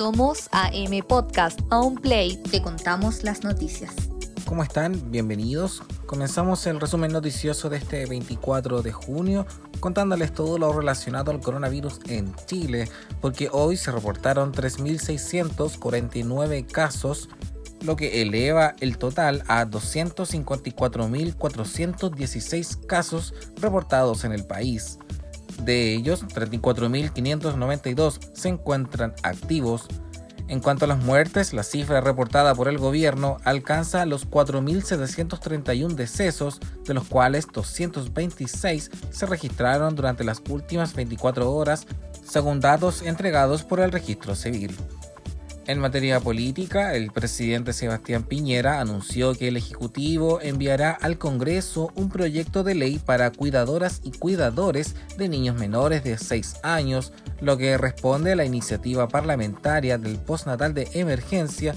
Somos AM Podcast, a un play, te contamos las noticias. ¿Cómo están? Bienvenidos. Comenzamos el resumen noticioso de este 24 de junio contándoles todo lo relacionado al coronavirus en Chile, porque hoy se reportaron 3.649 casos, lo que eleva el total a 254.416 casos reportados en el país. De ellos, 34.592 se encuentran activos. En cuanto a las muertes, la cifra reportada por el gobierno alcanza los 4.731 decesos, de los cuales 226 se registraron durante las últimas 24 horas, según datos entregados por el registro civil. En materia política, el presidente Sebastián Piñera anunció que el Ejecutivo enviará al Congreso un proyecto de ley para cuidadoras y cuidadores de niños menores de 6 años, lo que responde a la iniciativa parlamentaria del postnatal de emergencia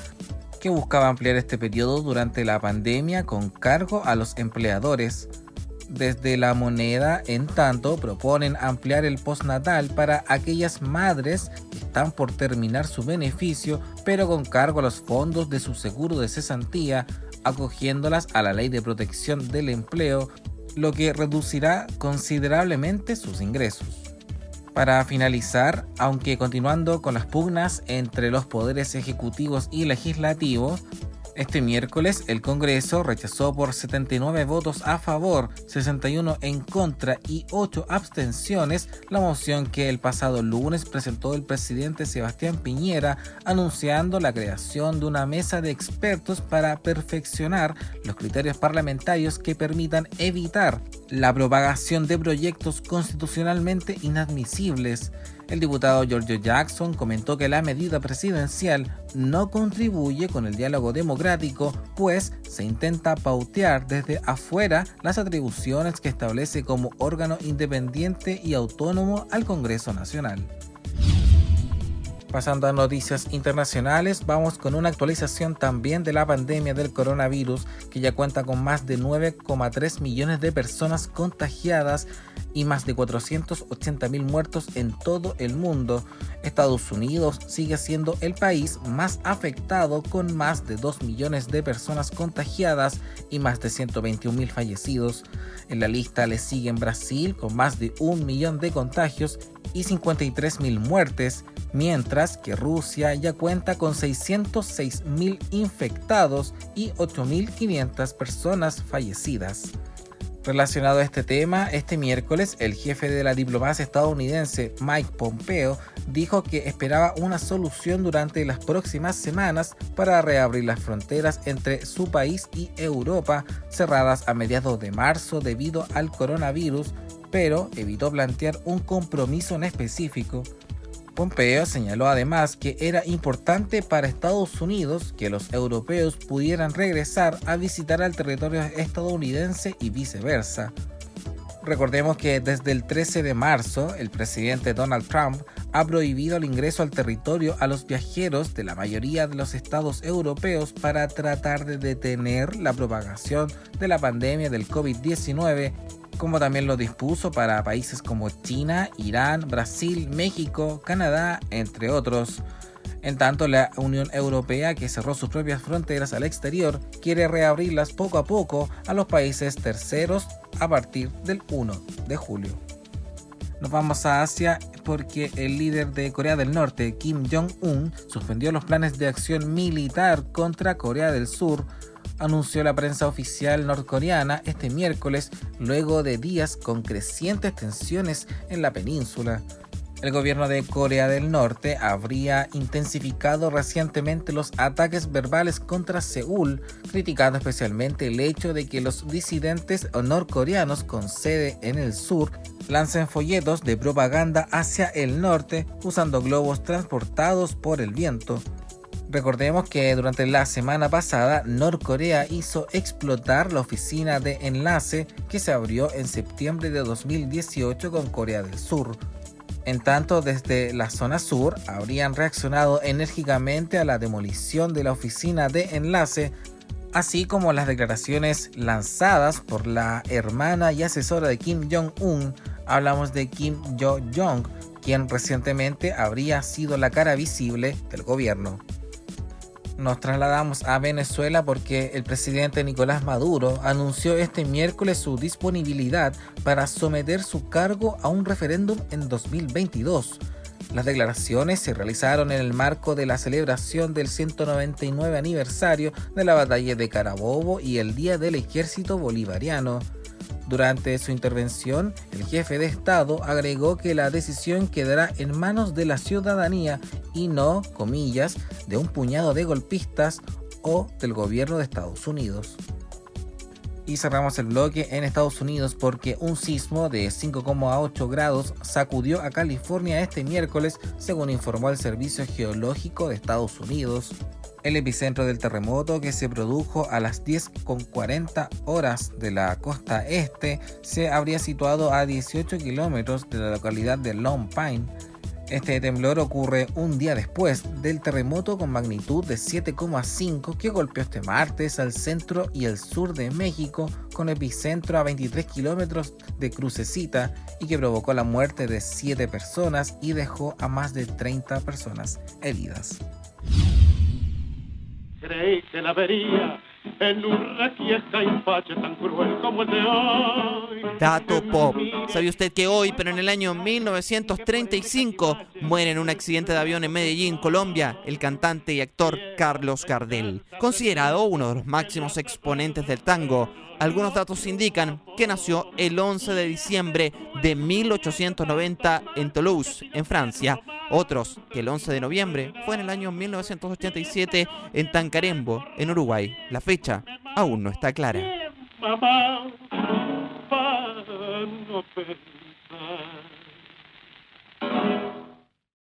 que buscaba ampliar este periodo durante la pandemia con cargo a los empleadores. Desde la moneda, en tanto, proponen ampliar el postnatal para aquellas madres que están por terminar su beneficio, pero con cargo a los fondos de su seguro de cesantía, acogiéndolas a la ley de protección del empleo, lo que reducirá considerablemente sus ingresos. Para finalizar, aunque continuando con las pugnas entre los poderes ejecutivos y legislativos, este miércoles el Congreso rechazó por 79 votos a favor, 61 en contra y 8 abstenciones la moción que el pasado lunes presentó el presidente Sebastián Piñera anunciando la creación de una mesa de expertos para perfeccionar los criterios parlamentarios que permitan evitar la propagación de proyectos constitucionalmente inadmisibles. El diputado Giorgio Jackson comentó que la medida presidencial no contribuye con el diálogo democrático, pues se intenta pautear desde afuera las atribuciones que establece como órgano independiente y autónomo al Congreso Nacional. Pasando a noticias internacionales, vamos con una actualización también de la pandemia del coronavirus, que ya cuenta con más de 9,3 millones de personas contagiadas y más de 480 mil muertos en todo el mundo. Estados Unidos sigue siendo el país más afectado con más de 2 millones de personas contagiadas y más de 121 mil fallecidos. En la lista le siguen Brasil con más de un millón de contagios y 53 mil muertes mientras que Rusia ya cuenta con 606.000 infectados y 8.500 personas fallecidas. Relacionado a este tema, este miércoles el jefe de la diplomacia estadounidense Mike Pompeo dijo que esperaba una solución durante las próximas semanas para reabrir las fronteras entre su país y Europa cerradas a mediados de marzo debido al coronavirus, pero evitó plantear un compromiso en específico Pompeo señaló además que era importante para Estados Unidos que los europeos pudieran regresar a visitar al territorio estadounidense y viceversa. Recordemos que desde el 13 de marzo el presidente Donald Trump ha prohibido el ingreso al territorio a los viajeros de la mayoría de los estados europeos para tratar de detener la propagación de la pandemia del COVID-19 como también lo dispuso para países como China, Irán, Brasil, México, Canadá, entre otros. En tanto, la Unión Europea, que cerró sus propias fronteras al exterior, quiere reabrirlas poco a poco a los países terceros a partir del 1 de julio. Nos vamos a Asia porque el líder de Corea del Norte, Kim Jong-un, suspendió los planes de acción militar contra Corea del Sur anunció la prensa oficial norcoreana este miércoles luego de días con crecientes tensiones en la península. El gobierno de Corea del Norte habría intensificado recientemente los ataques verbales contra Seúl, criticando especialmente el hecho de que los disidentes norcoreanos con sede en el sur lancen folletos de propaganda hacia el norte usando globos transportados por el viento. Recordemos que durante la semana pasada Norcorea hizo explotar la oficina de enlace que se abrió en septiembre de 2018 con Corea del Sur. En tanto, desde la zona sur habrían reaccionado enérgicamente a la demolición de la oficina de enlace, así como las declaraciones lanzadas por la hermana y asesora de Kim Jong-un Hablamos de Kim Jo-jong, quien recientemente habría sido la cara visible del gobierno. Nos trasladamos a Venezuela porque el presidente Nicolás Maduro anunció este miércoles su disponibilidad para someter su cargo a un referéndum en 2022. Las declaraciones se realizaron en el marco de la celebración del 199 aniversario de la batalla de Carabobo y el Día del Ejército Bolivariano. Durante su intervención, el jefe de Estado agregó que la decisión quedará en manos de la ciudadanía y no, comillas, de un puñado de golpistas o del gobierno de Estados Unidos. Y cerramos el bloque en Estados Unidos porque un sismo de 5,8 grados sacudió a California este miércoles, según informó el Servicio Geológico de Estados Unidos. El epicentro del terremoto, que se produjo a las 10.40 horas de la costa este, se habría situado a 18 kilómetros de la localidad de Long Pine. Este temblor ocurre un día después del terremoto con magnitud de 7,5 que golpeó este martes al centro y el sur de México con epicentro a 23 kilómetros de Crucecita y que provocó la muerte de 7 personas y dejó a más de 30 personas heridas que la vería en un tan cruel como el de hoy. Dato pop. ¿Sabe usted que hoy, pero en el año 1935, muere en un accidente de avión en Medellín, Colombia, el cantante y actor Carlos Gardel, considerado uno de los máximos exponentes del tango? Algunos datos indican que nació el 11 de diciembre de 1890 en Toulouse, en Francia. Otros que el 11 de noviembre fue en el año 1987 en Tancarembo, en Uruguay. La fecha aún no está clara.